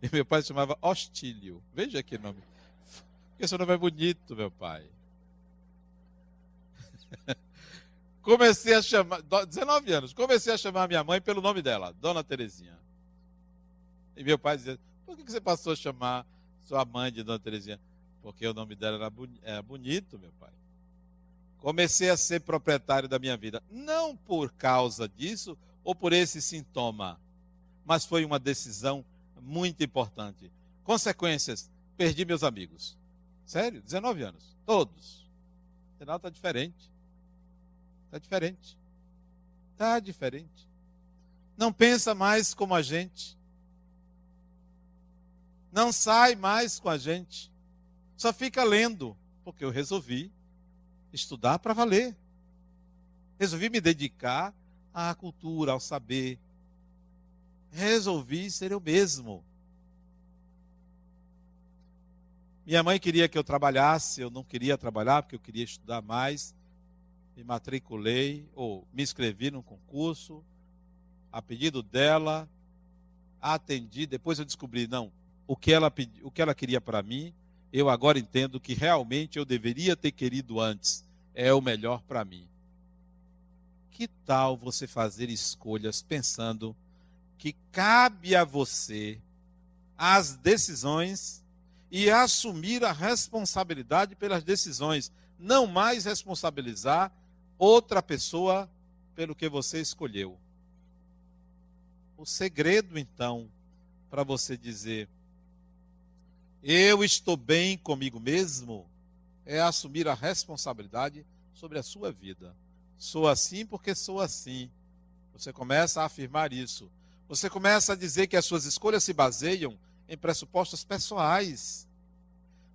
E meu pai se chamava Hostílio. Veja que nome. Porque seu nome é bonito, meu pai. *laughs* Comecei a chamar, 19 anos, comecei a chamar minha mãe pelo nome dela, Dona Terezinha. E meu pai dizia, por que você passou a chamar sua mãe de Dona Terezinha? Porque o nome dela era, era bonito, meu pai. Comecei a ser proprietário da minha vida. Não por causa disso ou por esse sintoma, mas foi uma decisão muito importante. Consequências, perdi meus amigos. Sério, 19 anos, todos. O sinal está diferente. Está diferente. Está diferente. Não pensa mais como a gente. Não sai mais com a gente. Só fica lendo, porque eu resolvi estudar para valer. Resolvi me dedicar à cultura, ao saber. Resolvi ser eu mesmo. Minha mãe queria que eu trabalhasse, eu não queria trabalhar porque eu queria estudar mais me matriculei, ou me inscrevi num concurso, a pedido dela, atendi, depois eu descobri, não, o que ela, pedi, o que ela queria para mim, eu agora entendo que realmente eu deveria ter querido antes, é o melhor para mim. Que tal você fazer escolhas pensando que cabe a você as decisões e assumir a responsabilidade pelas decisões, não mais responsabilizar outra pessoa pelo que você escolheu. O segredo, então, para você dizer, eu estou bem comigo mesmo, é assumir a responsabilidade sobre a sua vida. Sou assim porque sou assim. Você começa a afirmar isso. Você começa a dizer que as suas escolhas se baseiam em pressupostos pessoais.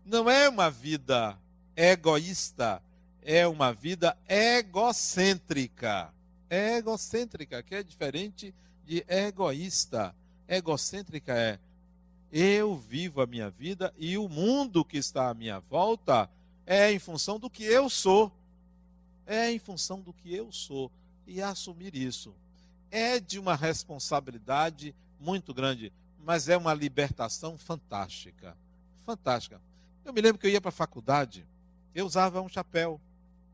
Não é uma vida egoísta, é uma vida egocêntrica. Egocêntrica, que é diferente de egoísta. Egocêntrica é eu vivo a minha vida e o mundo que está à minha volta é em função do que eu sou. É em função do que eu sou. E assumir isso é de uma responsabilidade muito grande, mas é uma libertação fantástica. Fantástica. Eu me lembro que eu ia para a faculdade, eu usava um chapéu.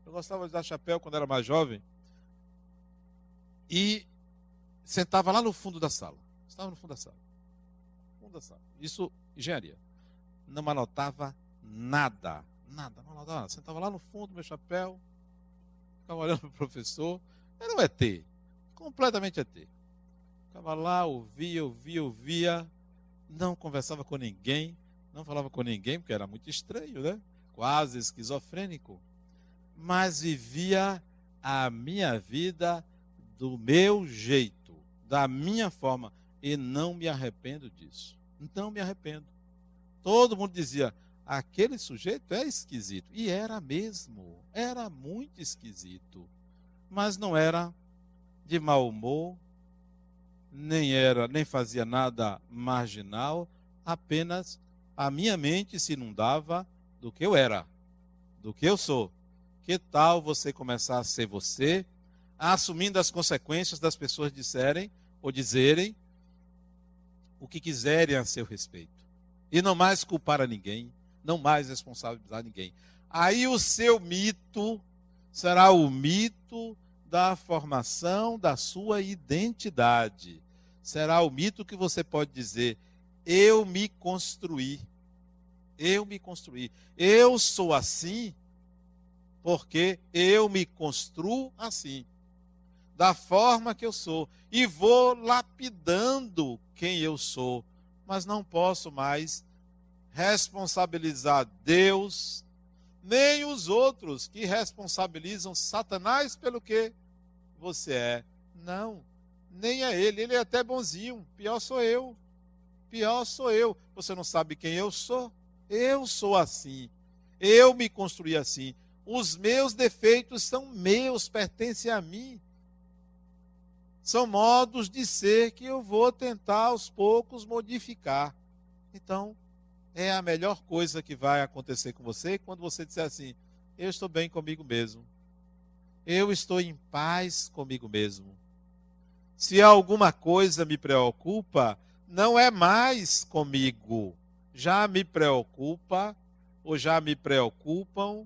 Eu gostava de dar chapéu quando era mais jovem. E sentava lá no fundo da sala. Estava no fundo da sala. Fundo da sala. Isso, engenharia. Não anotava nada. Nada, não anotava nada. Sentava lá no fundo, meu chapéu. Ficava olhando para o professor. Era um ET. Completamente ET. Ficava lá, ouvia, ouvia, ouvia. Não conversava com ninguém. Não falava com ninguém, porque era muito estranho, né? Quase esquizofrênico mas vivia a minha vida do meu jeito, da minha forma, e não me arrependo disso. Não me arrependo. Todo mundo dizia: aquele sujeito é esquisito. E era mesmo, era muito esquisito. Mas não era de mau humor, nem era, nem fazia nada marginal, apenas a minha mente se inundava do que eu era, do que eu sou. Que tal você começar a ser você, assumindo as consequências das pessoas disserem ou dizerem o que quiserem a seu respeito? E não mais culpar a ninguém, não mais responsabilizar ninguém. Aí o seu mito será o mito da formação da sua identidade. Será o mito que você pode dizer: eu me construí. Eu me construí. Eu sou assim porque eu me construo assim, da forma que eu sou, e vou lapidando quem eu sou, mas não posso mais responsabilizar Deus, nem os outros que responsabilizam Satanás pelo que você é. Não, nem é ele, ele é até bonzinho, pior sou eu. Pior sou eu. Você não sabe quem eu sou? Eu sou assim. Eu me construí assim. Os meus defeitos são meus, pertencem a mim. São modos de ser que eu vou tentar aos poucos modificar. Então, é a melhor coisa que vai acontecer com você quando você disser assim: Eu estou bem comigo mesmo. Eu estou em paz comigo mesmo. Se alguma coisa me preocupa, não é mais comigo. Já me preocupa ou já me preocupam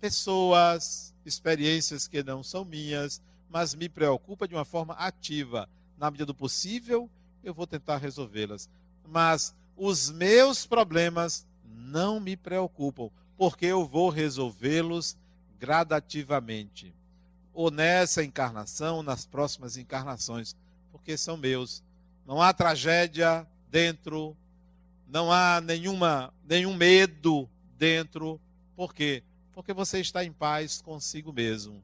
pessoas, experiências que não são minhas, mas me preocupa de uma forma ativa. Na medida do possível, eu vou tentar resolvê-las. Mas os meus problemas não me preocupam, porque eu vou resolvê-los gradativamente. Ou nessa encarnação, nas próximas encarnações, porque são meus. Não há tragédia dentro, não há nenhuma, nenhum medo dentro. Por quê? porque você está em paz consigo mesmo.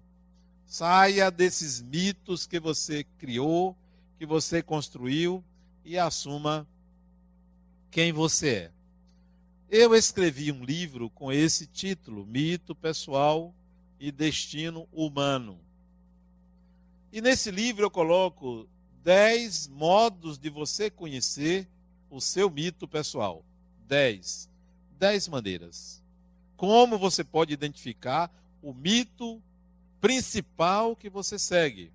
Saia desses mitos que você criou, que você construiu e assuma quem você é. Eu escrevi um livro com esse título: Mito Pessoal e Destino Humano. E nesse livro eu coloco dez modos de você conhecer o seu mito pessoal. Dez. Dez maneiras como você pode identificar o mito principal que você segue.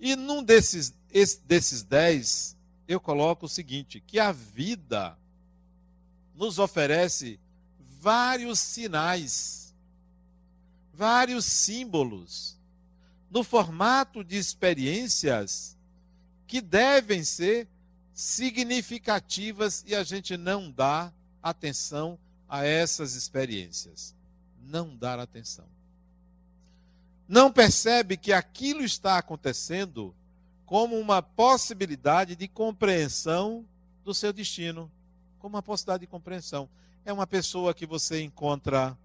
E num desses, desses dez, eu coloco o seguinte: que a vida nos oferece vários sinais, vários símbolos, no formato de experiências que devem ser significativas e a gente não dá atenção a essas experiências. Não dar atenção. Não percebe que aquilo está acontecendo como uma possibilidade de compreensão do seu destino. Como uma possibilidade de compreensão. É uma pessoa que você encontra,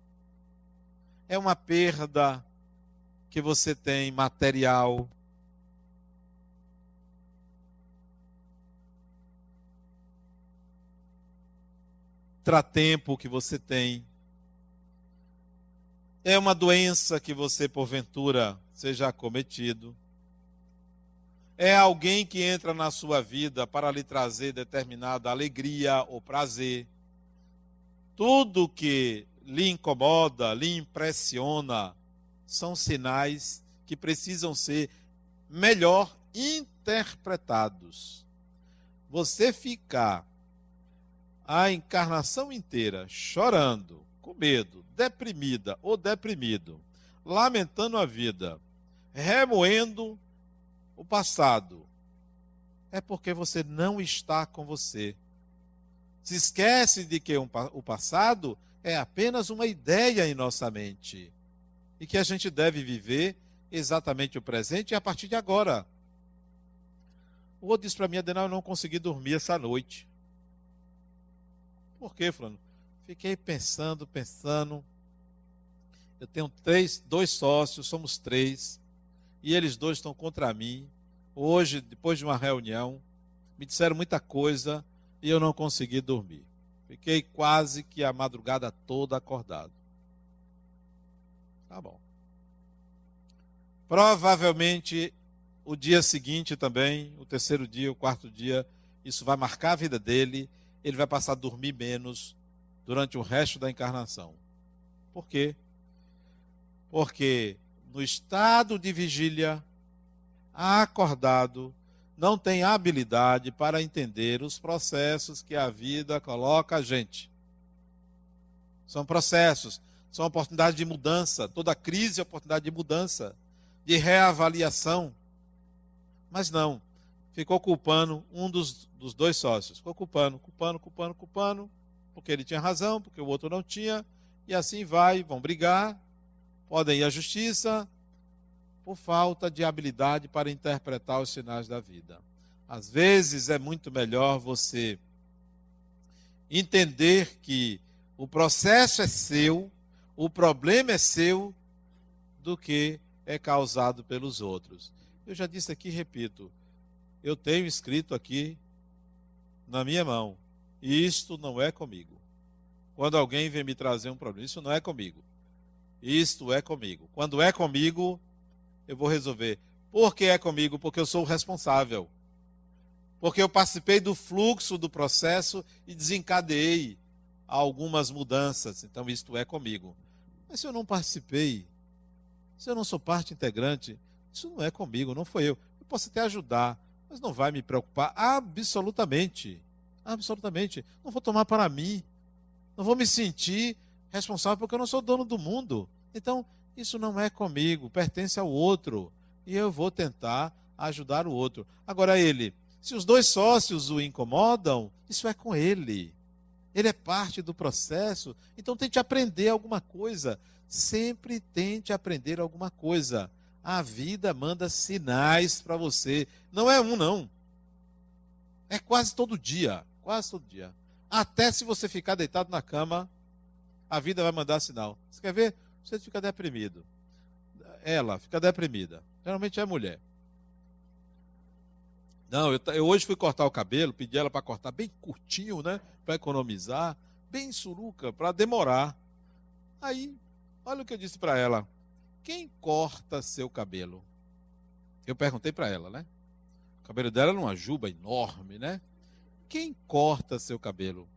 é uma perda que você tem material, contratempo que você tem. É uma doença que você, porventura, seja acometido. É alguém que entra na sua vida para lhe trazer determinada alegria ou prazer. Tudo que lhe incomoda, lhe impressiona, são sinais que precisam ser melhor interpretados. Você ficar a encarnação inteira chorando, com medo, deprimida ou deprimido, lamentando a vida, remoendo o passado, é porque você não está com você. Se esquece de que o passado é apenas uma ideia em nossa mente e que a gente deve viver exatamente o presente a partir de agora. O outro disse para mim, Adenal, eu não consegui dormir essa noite. Por quê, Fulano? Fiquei pensando, pensando. Eu tenho três, dois sócios, somos três, e eles dois estão contra mim. Hoje, depois de uma reunião, me disseram muita coisa e eu não consegui dormir. Fiquei quase que a madrugada toda acordado. Tá bom. Provavelmente o dia seguinte também, o terceiro dia, o quarto dia, isso vai marcar a vida dele. Ele vai passar a dormir menos durante o resto da encarnação. Por quê? Porque no estado de vigília, acordado, não tem habilidade para entender os processos que a vida coloca a gente. São processos, são oportunidades de mudança. Toda crise é oportunidade de mudança, de reavaliação. Mas não, ficou culpando um dos, dos dois sócios. Ficou culpando, culpando, culpando, culpando, porque ele tinha razão, porque o outro não tinha. E assim vai, vão brigar, podem ir à justiça, por falta de habilidade para interpretar os sinais da vida. Às vezes é muito melhor você entender que o processo é seu, o problema é seu, do que é causado pelos outros. Eu já disse aqui, repito, eu tenho escrito aqui na minha mão, isto não é comigo. Quando alguém vem me trazer um problema, isso não é comigo. Isto é comigo. Quando é comigo, eu vou resolver. Por que é comigo? Porque eu sou o responsável. Porque eu participei do fluxo do processo e desencadeei algumas mudanças. Então, isto é comigo. Mas se eu não participei, se eu não sou parte integrante, isso não é comigo, não foi eu. Eu posso até ajudar, mas não vai me preocupar absolutamente. Absolutamente. Não vou tomar para mim. Não vou me sentir responsável porque eu não sou dono do mundo. Então, isso não é comigo, pertence ao outro. E eu vou tentar ajudar o outro. Agora, ele, se os dois sócios o incomodam, isso é com ele. Ele é parte do processo. Então, tente aprender alguma coisa. Sempre tente aprender alguma coisa. A vida manda sinais para você. Não é um, não. É quase todo dia. Quase todo dia. Até se você ficar deitado na cama, a vida vai mandar sinal. Você quer ver? Você fica deprimido. Ela fica deprimida. Geralmente é mulher. Não, eu, eu, hoje fui cortar o cabelo, pedi ela para cortar bem curtinho, né? Para economizar, bem suruca, para demorar. Aí, olha o que eu disse para ela. Quem corta seu cabelo? Eu perguntei para ela, né? O cabelo dela era uma juba enorme, né? Quem corta seu cabelo?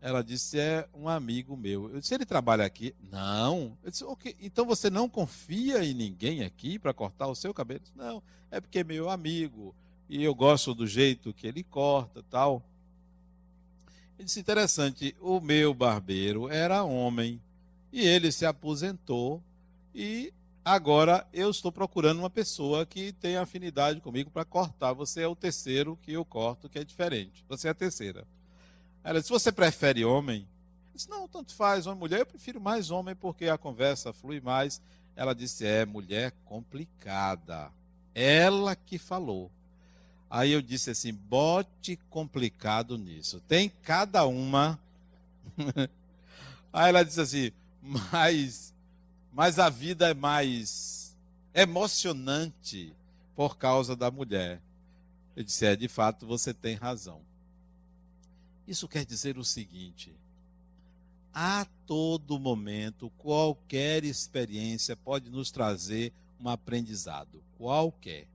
Ela disse: é um amigo meu. Eu disse: ele trabalha aqui? Não. Eu disse: ok, então você não confia em ninguém aqui para cortar o seu cabelo? Disse, não, é porque é meu amigo e eu gosto do jeito que ele corta tal. Ele disse: interessante, o meu barbeiro era homem e ele se aposentou e agora eu estou procurando uma pessoa que tenha afinidade comigo para cortar. Você é o terceiro que eu corto, que é diferente. Você é a terceira. Ela disse: Você prefere homem? Eu disse: Não, tanto faz, homem mulher. Eu prefiro mais homem porque a conversa flui mais. Ela disse: É, mulher complicada. Ela que falou. Aí eu disse assim: bote complicado nisso. Tem cada uma. *laughs* Aí ela disse assim: mas, mas a vida é mais emocionante por causa da mulher. Eu disse: é, de fato, você tem razão. Isso quer dizer o seguinte: a todo momento, qualquer experiência pode nos trazer um aprendizado, qualquer.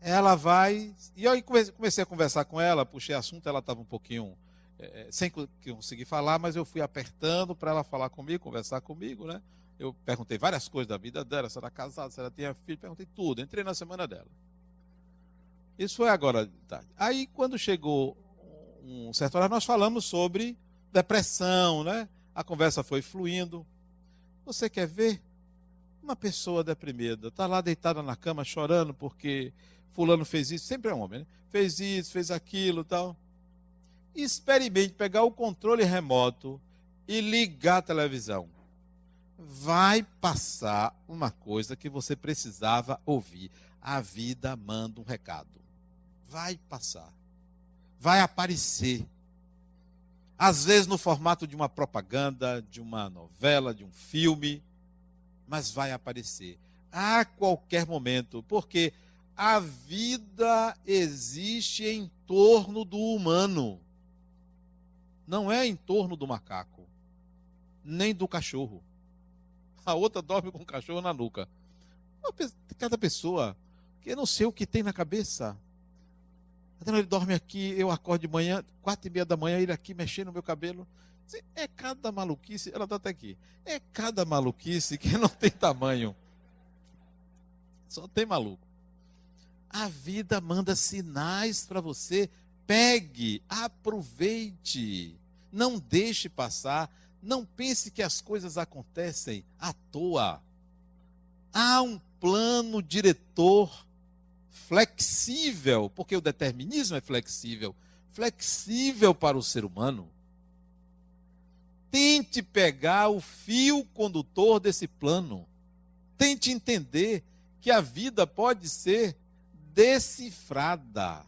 Ela vai. E eu comecei a conversar com ela, puxei assunto, ela estava um pouquinho. É, sem conseguir falar, mas eu fui apertando para ela falar comigo, conversar comigo, né? Eu perguntei várias coisas da vida dela, se era casada, se ela tinha filho, perguntei tudo, entrei na semana dela. Isso foi agora de tarde. Aí, quando chegou um certo horário, nós falamos sobre depressão, né? A conversa foi fluindo. Você quer ver uma pessoa deprimida, está lá deitada na cama chorando porque fulano fez isso, sempre é homem, né? Fez isso, fez aquilo, tal. Experimente pegar o controle remoto e ligar a televisão. Vai passar uma coisa que você precisava ouvir. A vida manda um recado. Vai passar vai aparecer. às vezes no formato de uma propaganda, de uma novela, de um filme, mas vai aparecer a qualquer momento, porque a vida existe em torno do humano, não é em torno do macaco, nem do cachorro. A outra dorme com o cachorro na nuca. Cada pessoa, que eu não sei o que tem na cabeça. Então ele dorme aqui, eu acordo de manhã, quatro e meia da manhã, ele aqui mexendo no meu cabelo. É cada maluquice, ela está até aqui. É cada maluquice que *laughs* não tem tamanho. Só tem maluco. A vida manda sinais para você. Pegue, aproveite. Não deixe passar. Não pense que as coisas acontecem à toa. Há um plano diretor flexível, porque o determinismo é flexível flexível para o ser humano. Tente pegar o fio condutor desse plano. Tente entender que a vida pode ser decifrada.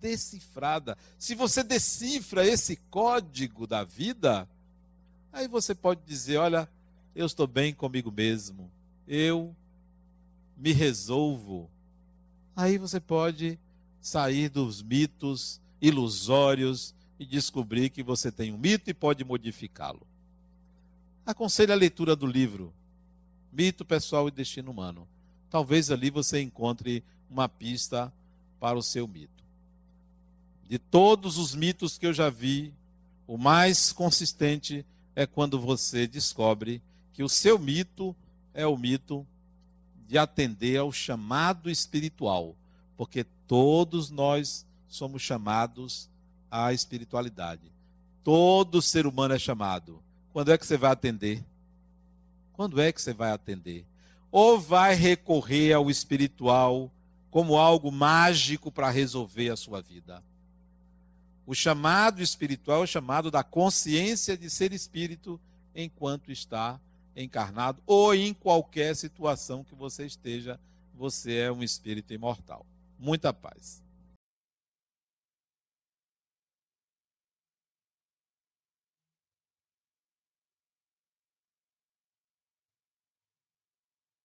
Decifrada. Se você decifra esse código da vida, aí você pode dizer: olha, eu estou bem comigo mesmo. Eu me resolvo Aí você pode sair dos mitos ilusórios e descobrir que você tem um mito e pode modificá-lo. Aconselho a leitura do livro Mito Pessoal e Destino Humano. Talvez ali você encontre uma pista para o seu mito. De todos os mitos que eu já vi, o mais consistente é quando você descobre que o seu mito é o mito de atender ao chamado espiritual, porque todos nós somos chamados à espiritualidade. Todo ser humano é chamado. Quando é que você vai atender? Quando é que você vai atender? Ou vai recorrer ao espiritual como algo mágico para resolver a sua vida? O chamado espiritual é o chamado da consciência de ser espírito enquanto está encarnado ou em qualquer situação que você esteja, você é um espírito imortal. Muita paz.